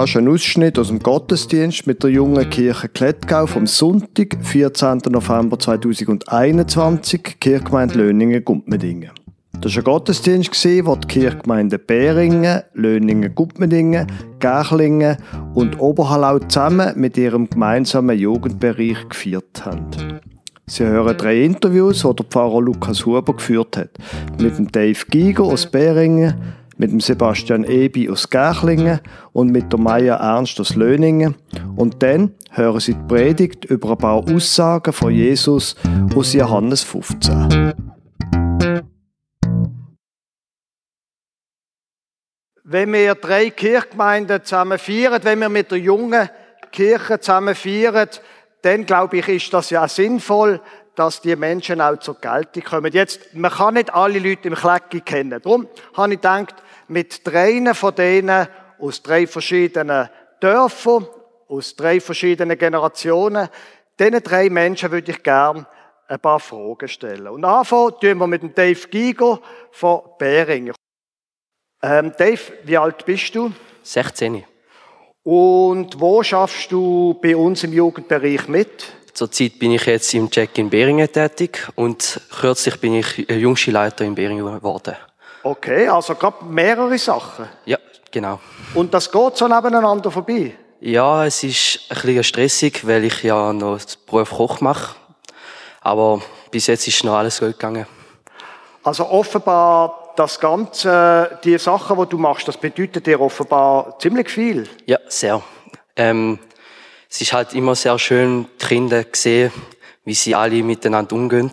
Das ist ein Ausschnitt aus dem Gottesdienst mit der jungen Kirche Klettgau vom Sonntag, 14. November 2021, Kirchgemeinde Löningen-Gumpmedingen. Das war ein Gottesdienst, wo die Kirchgemeinde Beringen, Löningen-Gumpmedingen, Gärchlingen und Oberhallau zusammen mit ihrem gemeinsamen Jugendbereich gefeiert haben. Sie hören drei Interviews, die der Pfarrer Lukas Huber geführt hat. Mit dem Dave Giger aus Beringen, mit dem Sebastian Ebi aus Gärchlingen und mit der Maya Ernst aus Löningen. Und dann hören Sie die Predigt über ein paar Aussagen von Jesus aus Johannes 15. Wenn wir drei Kirchgemeinden zusammen feiern, wenn wir mit der jungen Kirche zusammen feiern, dann glaube ich, ist das ja sinnvoll, dass die Menschen auch zur Geltung kommen. Jetzt, man kann nicht alle Leute im Klecki kennen. Darum habe ich gedacht, mit dreien von denen aus drei verschiedenen Dörfern, aus drei verschiedenen Generationen, diesen drei Menschen würde ich gerne ein paar Fragen stellen. Und anfangen tun wir mit dem Dave Giger von Beringen. Ähm, Dave, wie alt bist du? 16. Und wo schaffst du bei uns im Jugendbereich mit? Zurzeit bin ich jetzt im Check in Beringen tätig und kürzlich bin ich Jungschulleiter in Beringen geworden. Okay, also gerade mehrere Sachen. Ja, genau. Und das geht so nebeneinander vorbei? Ja, es ist ein bisschen stressig, weil ich ja noch den Beruf Koch mache. Aber bis jetzt ist noch alles gut gegangen. Also offenbar das Ganze, die Sachen, die du machst, das bedeutet dir offenbar ziemlich viel. Ja, sehr. Ähm, es ist halt immer sehr schön, die Kinder sehen, wie sie alle miteinander umgehen.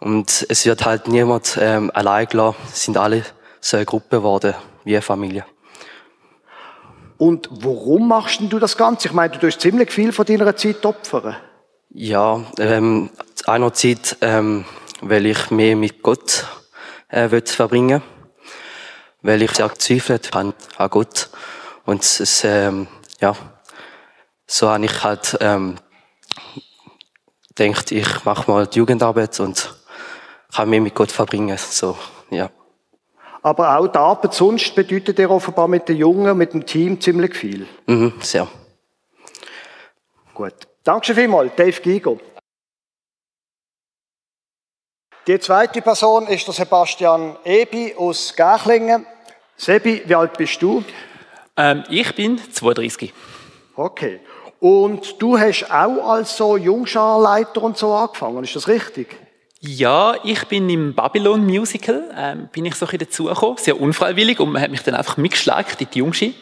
Und es wird halt niemand ähm, allein gelassen. Es sind alle so eine Gruppe geworden, wie eine Familie. Und warum machst du das Ganze? Ich meine, du tust ziemlich viel von deiner Zeit opfern. Ja, ähm, einerseits, ähm, weil ich mehr mit Gott äh, will verbringen weil ich sehr gezweifelt habe an Gott. Und es, ähm, ja, so habe ich halt ähm, gedacht, ich mache mal die Jugendarbeit und kann mehr mit Gott verbringen. So, ja. Aber auch die Arbeit sonst bedeutet dir offenbar mit den Jungen, mit dem Team ziemlich viel. Mhm, sehr. Gut. Danke vielmals, Dave Giger. Die zweite Person ist der Sebastian Ebi aus Gärchlingen. Sebi, wie alt bist du? Ähm, ich bin 32. Okay. Und du hast auch als so Jungscharleiter und so angefangen, ist das richtig? Ja, ich bin im Babylon Musical, ähm, bin ich so ein dazugekommen, sehr unfreiwillig und man hat mich dann einfach mitgeschlagen in die Jungschi.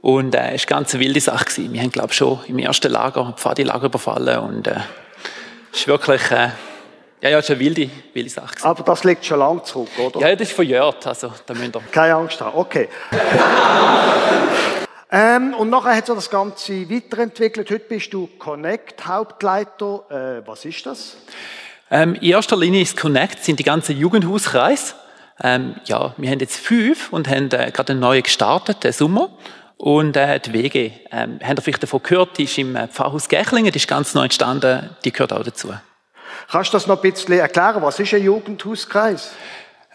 Und äh, es war eine ganz wilde Sache. Gewesen. Wir haben, glaube ich, schon im ersten Lager Pfadi-Lager überfallen und äh, es ist wirklich... Äh, ja, ja, es ist eine wilde, wilde Sache. Gewesen. Aber das liegt schon lange zurück, oder? Ja, das ist verjährt, also da müsst ihr... Keine Angst haben, okay. ähm, und nachher hat sich das Ganze weiterentwickelt. Heute bist du Connect-Hauptleiter. Äh, was ist das? Ähm, in erster Linie ist Connect, sind die ganzen Jugendhauskreise. Ähm, ja, wir haben jetzt fünf und haben äh, gerade einen neuen gestartet, den Sommer. Und äh, die WG, ähm, habt ihr vielleicht davon gehört, die ist im äh, Pfarrhaus Gächlingen, die ist ganz neu entstanden, die gehört auch dazu. Kannst du das noch ein bisschen erklären? Was ist ein Jugendhauskreis?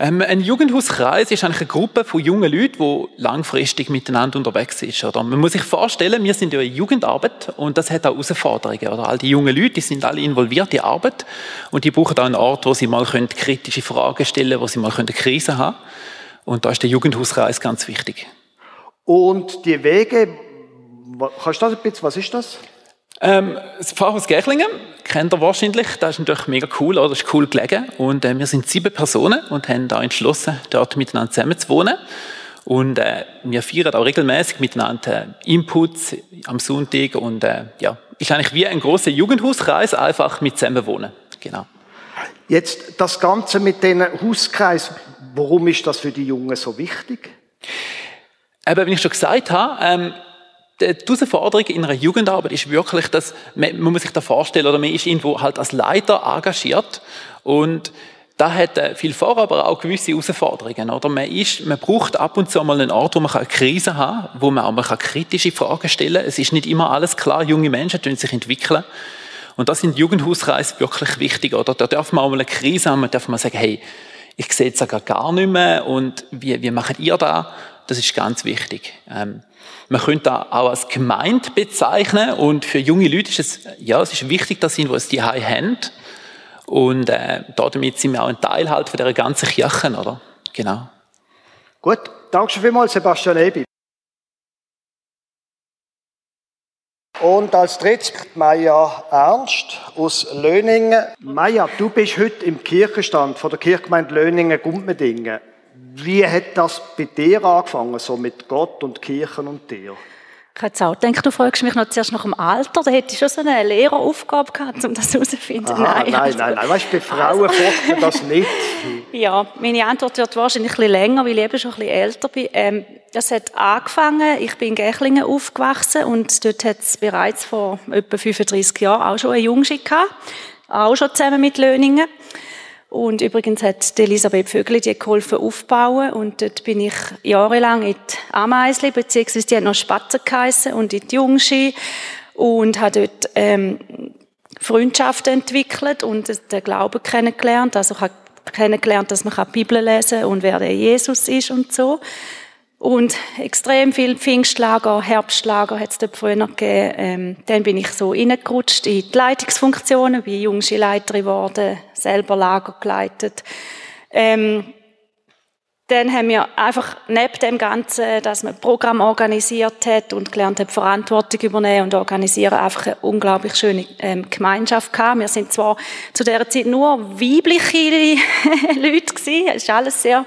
Ähm, ein Jugendhauskreis ist eigentlich eine Gruppe von jungen Leuten, die langfristig miteinander unterwegs sind. Oder? Man muss sich vorstellen, wir sind ja in Jugendarbeit und das hat auch Herausforderungen. Oder? All die jungen Leute, die sind alle involviert in Arbeit und die brauchen auch einen Ort, wo sie mal können kritische Fragen stellen können, wo sie mal eine Krise haben Und da ist der Jugendhauskreis ganz wichtig. Und die Wege, kannst du das ein bisschen, was ist das? Ähm, das Pfarrhaus Gächlingen kennt ihr wahrscheinlich. Das ist natürlich mega cool, oder? Das ist cool gelegen. Und äh, wir sind sieben Personen und haben da entschlossen, dort miteinander zusammen zu wohnen. Und äh, wir feiern auch regelmäßig miteinander äh, Inputs am Sonntag und äh, ja, ist eigentlich wie ein großer Jugendhauskreis, einfach mit zusammen wohnen. Genau. Jetzt das Ganze mit den Hauskreis, warum ist das für die Jungen so wichtig? Eben, wie ich schon gesagt habe, ähm, die Herausforderung in einer Jugendarbeit ist wirklich, dass man, man muss sich da vorstellen, oder man ist irgendwo halt als Leiter engagiert und da hat viel vor, aber auch gewisse Herausforderungen. Oder? Man, ist, man braucht ab und zu mal einen Ort, wo man eine Krise haben kann, wo man auch mal kritische Fragen stellen kann. Es ist nicht immer alles klar, junge Menschen tun sich entwickeln. Und das sind Jugendhauskreise wirklich wichtig. Oder? Da darf man auch mal eine Krise haben, man darf mal sagen, hey, ich sehe es ja gar nicht mehr und wie, wie macht ihr da? Das ist ganz wichtig. Ähm, man könnte da auch als Gemeinde bezeichnen und für junge Leute ist es, ja, es ist wichtig, dass sie was die haben. Und äh, damit sind wir auch ein Teil halt von der ganzen Kirche, oder? Genau. Gut, danke schon vielmals, Sebastian Ebi. Und als drittes Maja Ernst aus Löningen. Maja, du bist heute im Kirchenstand von der Kirchgemeinde Löningen-Gumpmedingen. Wie hat das bei dir angefangen, so mit Gott und Kirchen und dir? Ich hätte jetzt auch gedacht, du fragst mich noch zuerst nach dem Alter. Da hätte ich schon so eine Lehreraufgabe gehabt, um das herauszufinden. nein, nein, also, nein, nein. Weißt, bei Frauen also, man das nicht. ja, meine Antwort wird wahrscheinlich ein bisschen länger, weil ich eben schon ein bisschen älter bin. Ähm, das hat angefangen, ich bin in Gächlingen aufgewachsen und dort hat es bereits vor etwa 35 Jahren auch schon eine Jungschi gehabt. Auch schon zusammen mit Löningen. Und übrigens hat Elisabeth Vögeli die geholfen aufbauen und dort bin ich jahrelang in die Ameisli, beziehungsweise die hat noch Spatzen geheissen und in die Jungschi und habe dort ähm, Freundschaften entwickelt und den Glauben kennengelernt. Also ich habe kennengelernt, dass man die Bibel lesen kann und wer der Jesus ist und so. Und extrem viel Pfingstlager, Herbstlager hat es dort früher gegeben. Ähm, dann bin ich so reingerutscht in die Leitungsfunktionen, bin jüngste Leiterin geworden, selber Lager geleitet. Ähm, dann haben wir einfach neben dem Ganzen, dass man Programm organisiert hat und gelernt hat, Verantwortung übernehmen und organisieren, einfach eine unglaublich schöne ähm, Gemeinschaft gehabt. Wir sind zwar zu dieser Zeit nur weibliche Leute gewesen, es ist alles sehr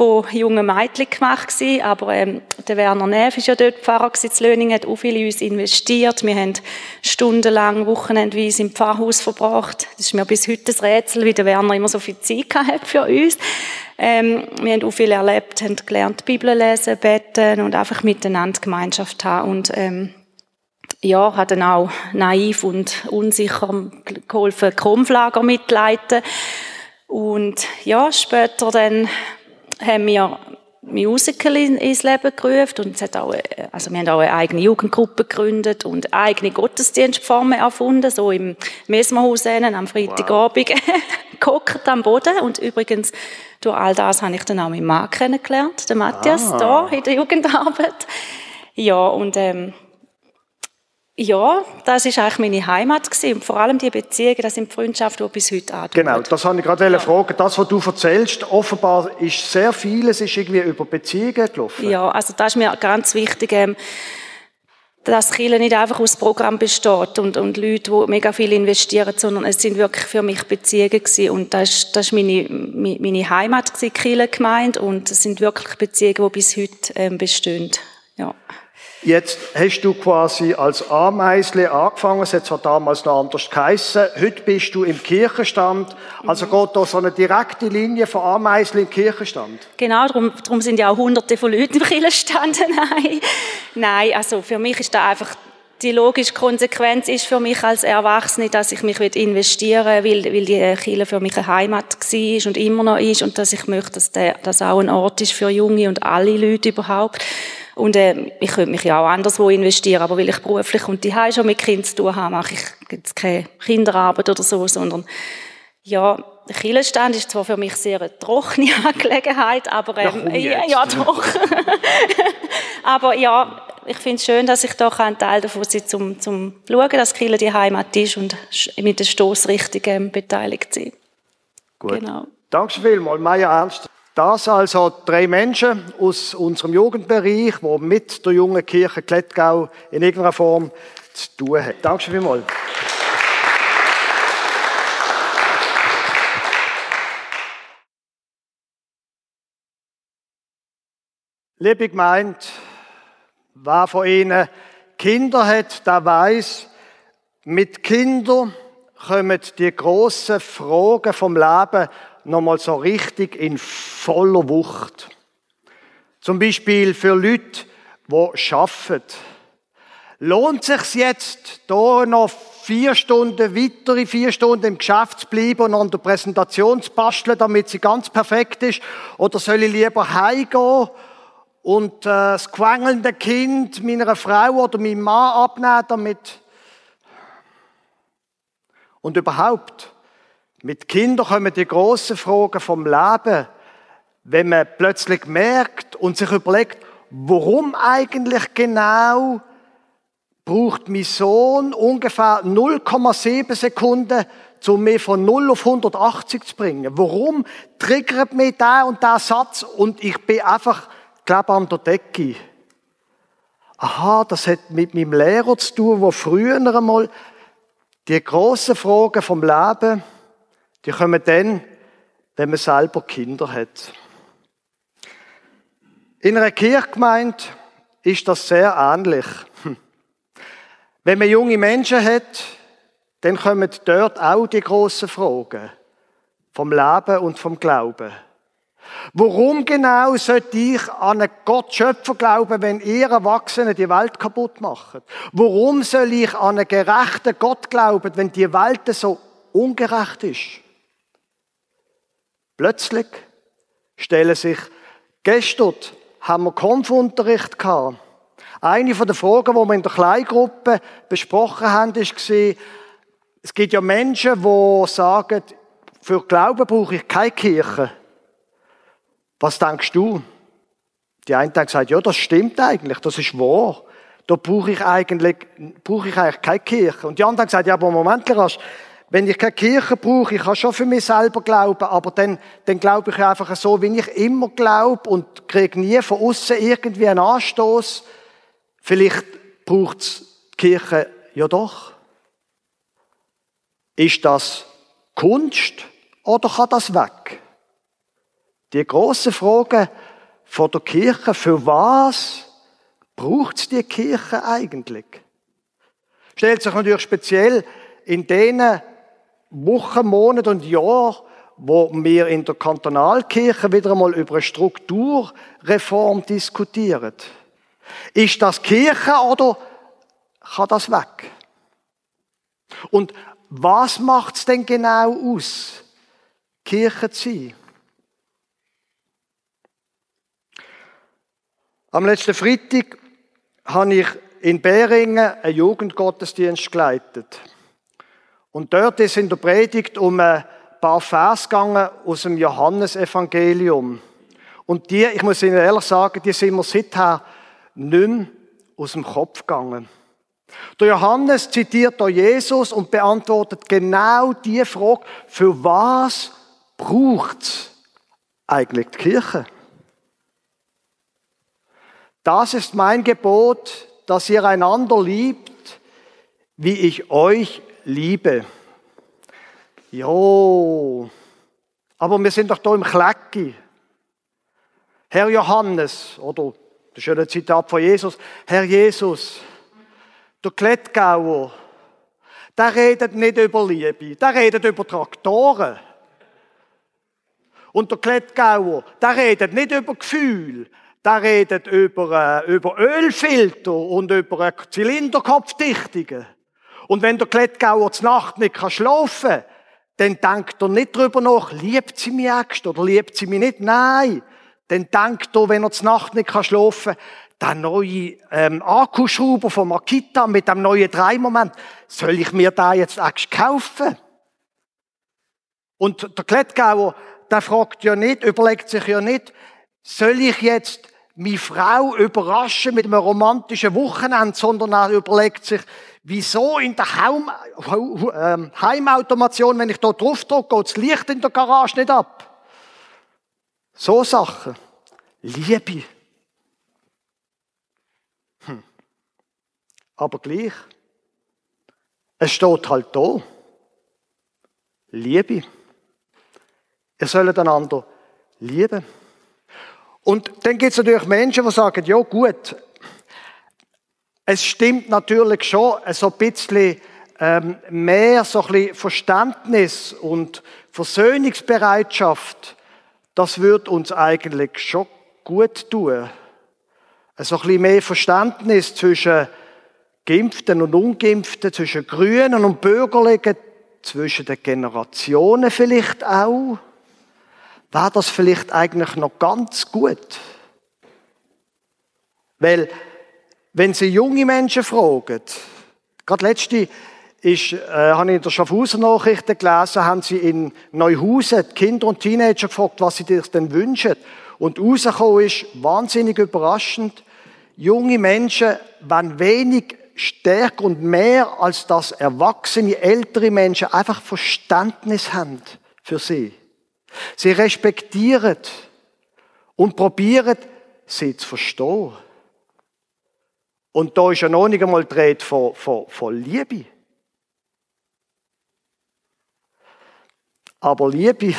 von jungen Mädchen gemacht gewesen, aber ähm, der Werner Neff ist ja dort Pfarrer gewesen, zu Löningen, hat auch viel in uns investiert. Wir haben stundenlang, wochenendweise im Pfarrhaus verbracht. Das ist mir bis heute ein Rätsel, wie der Werner immer so viel Zeit hat für uns. Ähm, wir haben auch viel erlebt, haben gelernt, Bibel lesen, beten und einfach miteinander Gemeinschaft haben und ähm, ja, hat dann auch naiv und unsicher geholfen, Krumpflager mitleiten. Und ja, später dann haben wir Musical ins Leben gerufen und es hat auch, also wir haben auch eine eigene Jugendgruppe gegründet und eigene Gottesdienstformen erfunden, so im Mesmerhaus am Freitagabend wow. gehockt am Boden und übrigens durch all das habe ich dann auch meinen Mann kennengelernt, den Matthias, ah. hier in der Jugendarbeit. Ja, und ähm, ja, das ist eigentlich meine Heimat gewesen. Und vor allem die Beziehungen, das sind Freundschaften, die bis heute andauern. Genau, das habe ich gerade ja. fragen. Das, was du erzählst, offenbar ist sehr vieles ist irgendwie über Beziehungen gelaufen. Ja, also das ist mir ganz wichtig, ähm, dass Kirche nicht einfach aus Programm besteht und, und Leute, die mega viel investieren, sondern es sind wirklich für mich Beziehungen gewesen. Und das ist, das ist meine, meine Heimat gewesen, Kirche gemeint. Und es sind wirklich Beziehungen, die bis heute ähm, bestehen. Ja. Jetzt hast du quasi als Ameisle angefangen, es hat zwar damals noch anders geheissen, heute bist du im Kirchenstand, also mhm. geht da so eine direkte Linie von Ameisle im Kirchenstand? Genau, darum, darum sind ja auch hunderte von Leuten im Kirchenstand. Nein. Nein, also für mich ist da einfach die logische Konsequenz ist für mich als Erwachsene, dass ich mich investieren will, weil, weil die Kirche für mich eine Heimat war und immer noch ist und dass ich möchte, dass das auch ein Ort ist für Junge und alle Leute überhaupt. Und äh, ich könnte mich ja auch anderswo investieren, aber weil ich beruflich und die schon mit Kindern zu tun habe, mache ich jetzt keine Kinderarbeit oder so, sondern ja, der Kirchenstand ist zwar für mich sehr eine trockene Angelegenheit, aber ähm, ja, ja, doch. aber ja, ich finde es schön, dass ich da ein Teil davon sein zum zum schauen, dass Kirche die Heimat ist und mit der Stoßrichtung ähm, beteiligt sind. Gut. Genau. Danke vielmals, Maya Ernst. Das also drei Menschen aus unserem Jugendbereich, die mit der jungen Kirche Klettgau in irgendeiner Form zu tun haben. Danke vielmals. Liebe Gemeinde, wer von Ihnen Kinder hat, der weiß, mit Kindern kommen die grossen Fragen vom Leben nochmal so richtig in voller Wucht. Zum Beispiel für Leute, die arbeiten. Lohnt sich jetzt, hier noch vier Stunden, weitere vier Stunden im Geschäft zu bleiben und an der Präsentation zu basteln, damit sie ganz perfekt ist? Oder soll ich lieber heimgehen und äh, das quengelnde Kind meiner Frau oder meinem Mann abnehmen, damit... Und überhaupt, mit Kindern kommen die grossen Fragen vom Leben. wenn man plötzlich merkt und sich überlegt, warum eigentlich genau braucht mein Sohn ungefähr 0,7 Sekunden, um mich von 0 auf 180 zu bringen. Warum triggert mich der und der Satz und ich bin einfach, glaube an der Decke? Aha, das hat mit meinem Lehrer zu tun, wo früher einmal die grossen Fragen vom Leben, die kommen dann, wenn man selber Kinder hat. In einer Kirchgemeinde ist das sehr ähnlich. Wenn man junge Menschen hat, dann kommen dort auch die grossen Fragen vom Leben und vom Glauben. Warum genau sollte ich an einen Gott Schöpfer glauben, wenn ihr Erwachsene die Welt kaputt macht? Warum soll ich an einen gerechten Gott glauben, wenn die Welt so ungerecht ist? Plötzlich stellen sich gestern haben wir Konfunterricht gehabt. Eine den Fragen, die wir in der Kleingruppe besprochen haben, war, es gibt ja Menschen, die sagen, für Glauben brauche ich keine Kirche. Was denkst du? Die einen haben gesagt, ja, das stimmt eigentlich, das ist wahr. Da brauche ich eigentlich, brauche ich eigentlich keine Kirche. Und die anderen haben gesagt, ja, aber Moment, Lerasch, wenn ich keine Kirche brauche, ich kann schon für mich selber glauben, aber dann, dann glaube ich einfach so, wie ich immer glaube und kriege nie von außen irgendwie einen Anstoß. Vielleicht braucht es die Kirche ja doch. Ist das Kunst oder kann das weg? Die große Frage von der Kirche, für was braucht es die Kirche eigentlich? Stellt sich natürlich speziell in denen Wochen, Monate und Jahren, wo wir in der Kantonalkirche wieder einmal über eine Strukturreform diskutieren. Ist das Kirche oder kann das weg? Und was macht es denn genau aus, Kirche zu sein? Am letzten Freitag habe ich in Beringen einen Jugendgottesdienst geleitet. Und dort ist in der Predigt um ein paar Vers gegangen aus dem Johannesevangelium. Und die, ich muss Ihnen ehrlich sagen, die sind mir seither nicht mehr aus dem Kopf gegangen. Der Johannes zitiert da Jesus und beantwortet genau die Frage, für was braucht eigentlich die Kirche? Das ist mein Gebot, dass ihr einander liebt, wie ich euch Liebe. Jo, aber wir sind doch da im Klecki. Herr Johannes, oder das schöne Zitat von Jesus, Herr Jesus, der Klettgauer, der redet nicht über Liebe, der redet über Traktoren. Und der Klettgauer, der redet nicht über Gefühl, der redet über, äh, über Ölfilter und über Zylinderkopfdichtungen. Und wenn der Klettgauer zur Nacht nicht schlafen kann, dann denkt er nicht darüber nach, liebt sie mich extra oder liebt sie mich nicht? Nein. Dann denkt er, wenn er zur Nacht nicht schlafen kann, der neue ähm, Akkuschrauber von Makita mit dem neuen Dreimoment, soll ich mir da jetzt extra kaufen? Und der Klettgauer, der fragt ja nicht, überlegt sich ja nicht, soll ich jetzt meine Frau überraschen mit einem romantischen Wochenende, sondern er überlegt sich, Wieso in der ähm, Heimautomation, wenn ich da drauf drücke, geht das Licht in der Garage nicht ab? So Sachen. Liebe. Hm. Aber gleich. Es steht halt da. Liebe. Ihr sollt einander lieben. Und dann gibt es natürlich Menschen, die sagen, ja gut, es stimmt natürlich schon so ein bisschen ähm, mehr so ein bisschen Verständnis und Versöhnungsbereitschaft. Das wird uns eigentlich schon gut tun. So ein bisschen mehr Verständnis zwischen Geimpften und Ungeimpften, zwischen Grünen und Bürgerlichen, zwischen den Generationen vielleicht auch. Wäre das vielleicht eigentlich noch ganz gut? Weil wenn Sie junge Menschen fragen, gerade letzte ist, äh, habe ich in der Schaffhauser Nachrichten gelesen, haben sie in Neuhausen die Kinder und Teenager gefragt, was sie sich denn wünschen. Und rausgekommen ist, wahnsinnig überraschend, junge Menschen, wenn wenig stärker und mehr als das erwachsene, ältere Menschen einfach Verständnis haben für sie. Sie respektieren und probieren, sie zu verstehen. Und da ist ja noch nicht einmal die Rede von, von, von Liebe. Aber Liebe,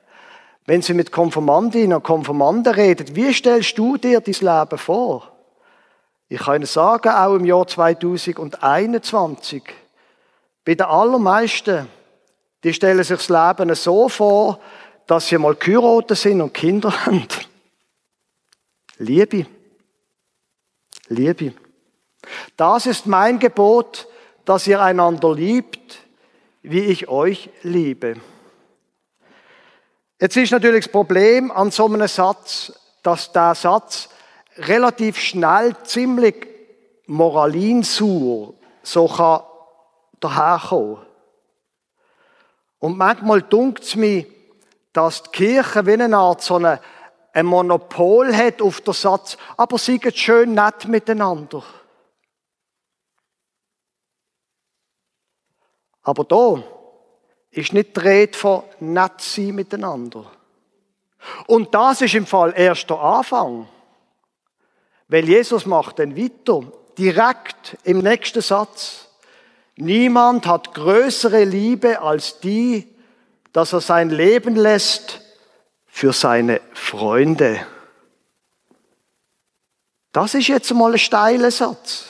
wenn Sie mit Konformandinnen und Konformanden reden, wie stellst du dir dein Leben vor? Ich kann Ihnen sagen, auch im Jahr 2021, bei den allermeisten, die stellen sich das Leben so vor, dass sie mal geheiratet sind und Kinder haben. Liebe. Liebe. Das ist mein Gebot, dass ihr einander liebt, wie ich euch liebe. Jetzt ist natürlich das Problem an so einem Satz, dass der Satz relativ schnell ziemlich moralinsur so kann daherkommen. Und manchmal dunkt es mir, dass die Kirche wie eine Art so eine, ein Monopol hat auf den Satz, aber sie seid schön nett miteinander. Aber da ist nicht die Rede von sein miteinander. Und das ist im Fall erst der Anfang. Weil Jesus macht dann weiter, direkt im nächsten Satz. Niemand hat größere Liebe als die, dass er sein Leben lässt für seine Freunde. Das ist jetzt mal ein steiler Satz.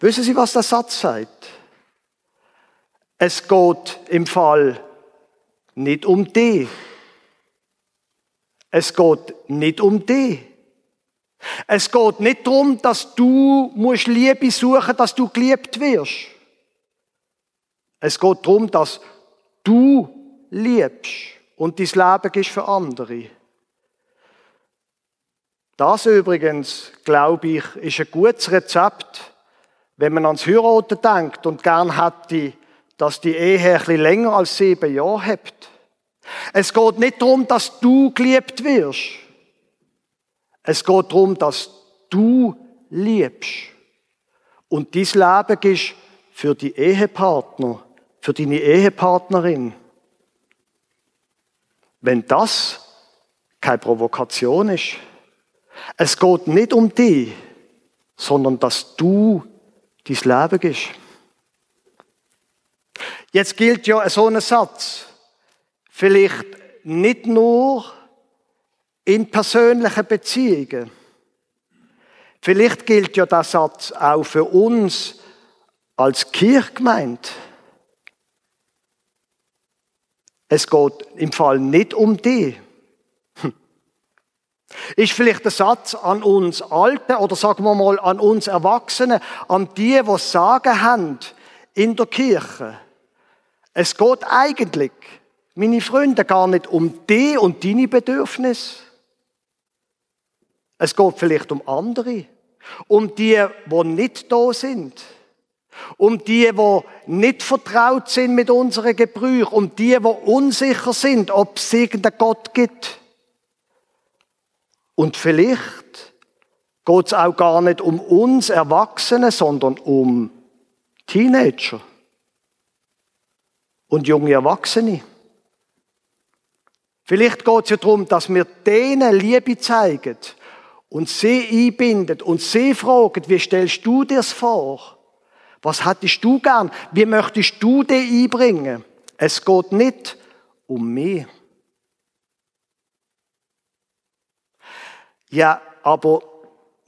Wissen Sie, was der Satz sagt? Es geht im Fall nicht um die. Es geht nicht um die. Es geht nicht darum, dass du musst Liebe suchen, dass du geliebt wirst. Es geht darum, dass du liebst und dein Leben gibst für andere. Das übrigens, glaube ich, ist ein gutes Rezept, wenn man ans Heiraten denkt und gern hätte, dass die Ehe ein bisschen länger als sieben Jahre hat. Es geht nicht darum, dass du geliebt wirst. Es geht darum, dass du liebst und dein Leben gibst für die Ehepartner, für deine Ehepartnerin. Wenn das keine Provokation ist, es geht nicht um dich, sondern dass du dein Leben gibst. Jetzt gilt ja so ein Satz. Vielleicht nicht nur in persönlichen Beziehungen. Vielleicht gilt ja der Satz auch für uns als Kirchgemeinde. Es geht im Fall nicht um die. Hm. Ist vielleicht der Satz an uns Alten oder sagen wir mal an uns Erwachsene, an die, die Sagen haben in der Kirche. Es geht eigentlich, meine Freunde, gar nicht um die und deine Bedürfnisse. Es geht vielleicht um andere. Um die, die nicht da sind. Um die, die nicht vertraut sind mit unseren Gebrüchen. Um die, die unsicher sind, ob es irgendeinen Gott gibt. Und vielleicht geht es auch gar nicht um uns Erwachsene, sondern um Teenager und junge Erwachsene. Vielleicht geht es ja darum, dass wir denen Liebe zeigen und sie einbinden und sie fragen, wie stellst du dir das vor? Was hättest du gern? Wie möchtest du dich einbringen? Es geht nicht um mich. Ja, aber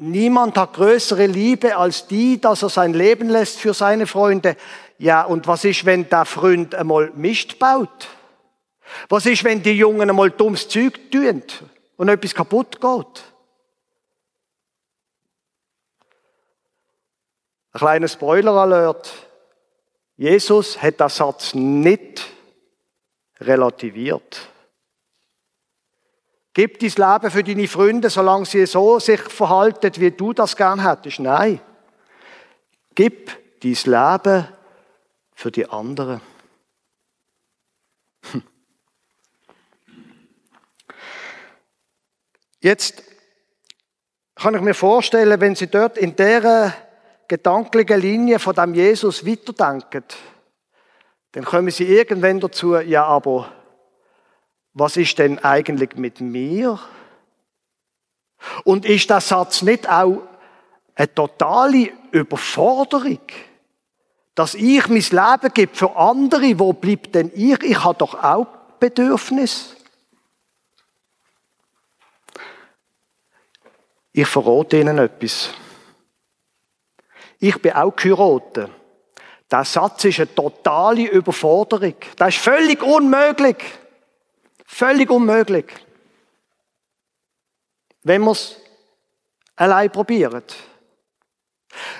niemand hat größere Liebe als die, dass er sein Leben lässt für seine Freunde. Ja, und was ist, wenn der Freund einmal Mist baut? Was ist, wenn die Jungen einmal dummes Zeug tun und etwas kaputt geht? Ein kleiner Spoiler-Alert. Jesus hat den Satz nicht relativiert. Gib dein Leben für deine Freunde, solange sie so sich verhalten, wie du das gern hättest. Nein. Gib dein Leben für die anderen. Hm. Jetzt kann ich mir vorstellen, wenn Sie dort in der gedanklichen Linie von dem Jesus weiterdenken, dann kommen Sie irgendwann dazu, ja, aber was ist denn eigentlich mit mir? Und ist der Satz nicht auch eine totale Überforderung? Dass ich mein Leben gebe für andere, wo bleibt denn ich? Ich habe doch auch Bedürfnis. Ich verrate Ihnen etwas. Ich bin auch geheiratet. Der Satz ist eine totale Überforderung. Das ist völlig unmöglich. Völlig unmöglich. Wenn wir es allein probieren.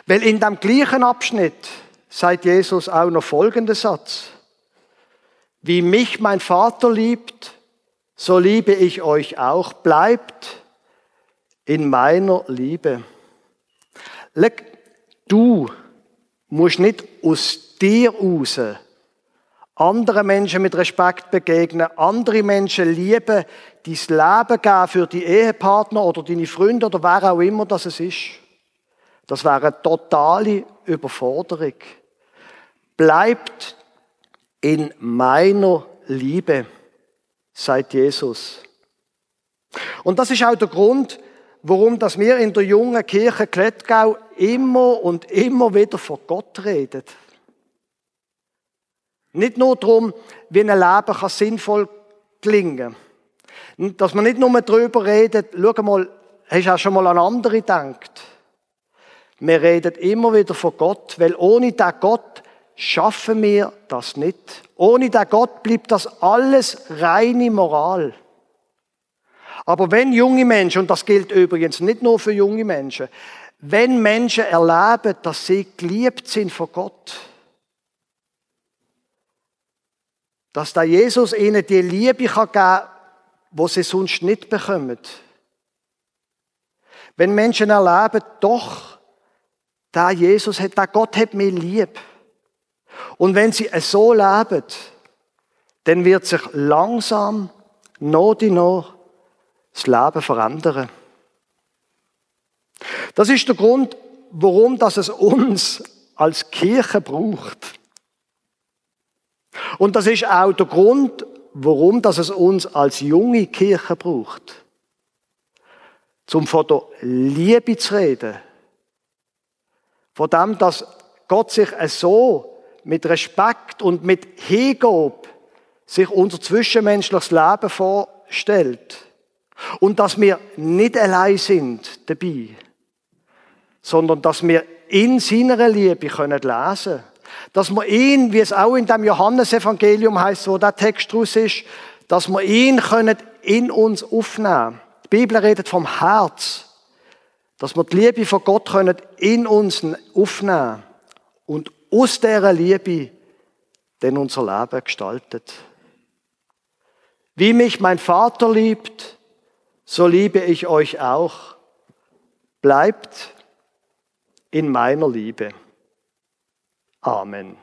Weil in dem gleichen Abschnitt sagt Jesus auch noch folgenden Satz. Wie mich mein Vater liebt, so liebe ich euch auch. Bleibt in meiner Liebe. Du musst nicht aus dir raus andere Menschen mit Respekt begegnen, andere Menschen lieben, dein Leben geben für die Ehepartner oder deine Freunde oder wer auch immer das es ist. Das wäre eine totale Überforderung. Bleibt in meiner Liebe, sagt Jesus. Und das ist auch der Grund, warum dass wir in der jungen Kirche Klettgau immer und immer wieder von Gott reden. Nicht nur darum, wie ein Leben kann sinnvoll klingen kann. Dass man nicht nur darüber redet, schau mal, hast du auch schon mal an andere gedacht? Wir reden immer wieder von Gott, weil ohne den Gott schaffen wir das nicht. Ohne den Gott bleibt das alles reine Moral. Aber wenn junge Menschen, und das gilt übrigens nicht nur für junge Menschen, wenn Menschen erleben, dass sie geliebt sind von Gott, dass da Jesus ihnen die Liebe kann geben wo sie sonst nicht bekommen. Wenn Menschen erleben, doch, da Jesus hat, da Gott hat mir lieb. Und wenn sie es so leben, dann wird sich langsam, noch die noch, das Leben verändern. Das ist der Grund, warum das es uns als Kirche braucht. Und das ist auch der Grund, warum das es uns als junge Kirche braucht. Zum von der Liebe zu reden. Von dem, dass Gott sich so mit Respekt und mit Hingabe sich unser zwischenmenschliches Leben vorstellt. Und dass wir nicht allein sind dabei, sondern dass wir in seiner Liebe können lesen dass wir ihn, wie es auch in dem Johannesevangelium heißt, wo der Text draus ist, dass wir ihn können in uns aufnehmen. Die Bibel redet vom Herz, dass wir die Liebe von Gott können in uns aufnehmen und aus dieser Liebe denn unser Leben gestaltet. Wie mich mein Vater liebt, so liebe ich euch auch. Bleibt in meiner Liebe. Amen.